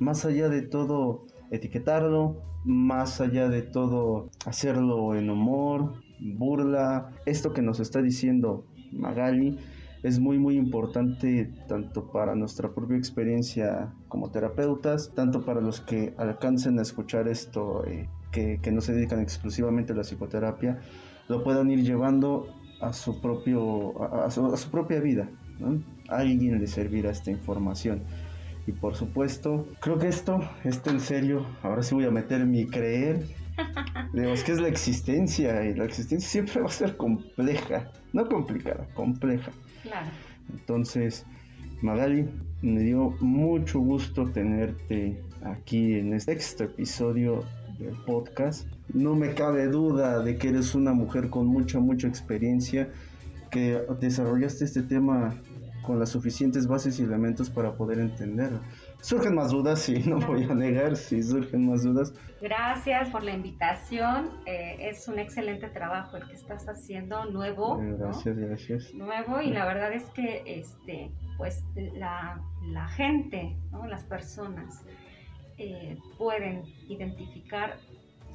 más allá de todo etiquetarlo, más allá de todo hacerlo en humor, burla, esto que nos está diciendo Magali, es muy muy importante tanto para nuestra propia experiencia como terapeutas, tanto para los que alcancen a escuchar esto, eh, que, no se dedican exclusivamente a la psicoterapia, lo puedan ir llevando a su, propio, a, su, propia vida. A alguien le servirá esta información. Y por supuesto, creo que esto, esto en serio, ahora sí voy a meter mi creer. [LAUGHS] Digamos que es la existencia y la existencia siempre va a ser compleja, no complicada, compleja. Entonces, Magali, me dio mucho gusto tenerte aquí en este sexto episodio del podcast. No me cabe duda de que eres una mujer con mucha, mucha experiencia, que desarrollaste este tema con las suficientes bases y elementos para poder entenderlo. Surgen más dudas, sí, no voy a negar, sí, surgen más dudas. Gracias por la invitación. Eh, es un excelente trabajo el que estás haciendo, nuevo. Gracias, gracias. Nuevo, y la verdad es que este, pues la, la gente, ¿no? las personas, eh, pueden identificar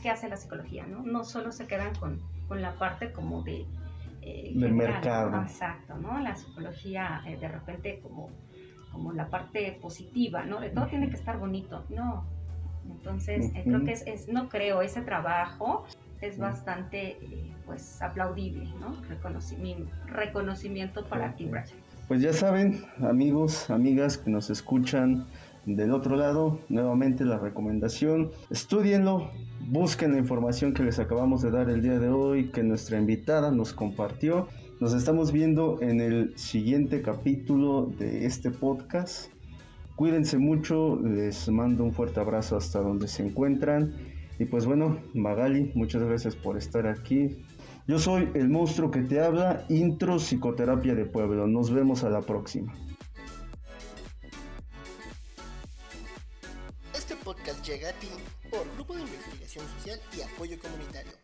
qué hace la psicología, ¿no? No solo se quedan con, con la parte como de... Eh, del mercado. Exacto, ¿no? La psicología de repente como como la parte positiva, ¿no? De todo tiene que estar bonito, no. Entonces, eh, creo que es, no creo, ese trabajo es bastante, eh, pues, aplaudible, ¿no? Reconocimiento, reconocimiento para ti, Brian. Pues ya saben, amigos, amigas que nos escuchan del otro lado, nuevamente la recomendación, estudienlo, busquen la información que les acabamos de dar el día de hoy, que nuestra invitada nos compartió. Nos estamos viendo en el siguiente capítulo de este podcast. Cuídense mucho, les mando un fuerte abrazo hasta donde se encuentran. Y pues bueno, Magali, muchas gracias por estar aquí. Yo soy el monstruo que te habla, Intro Psicoterapia de Pueblo. Nos vemos a la próxima. Este podcast llega a ti por Grupo de Investigación Social y Apoyo Comunitario.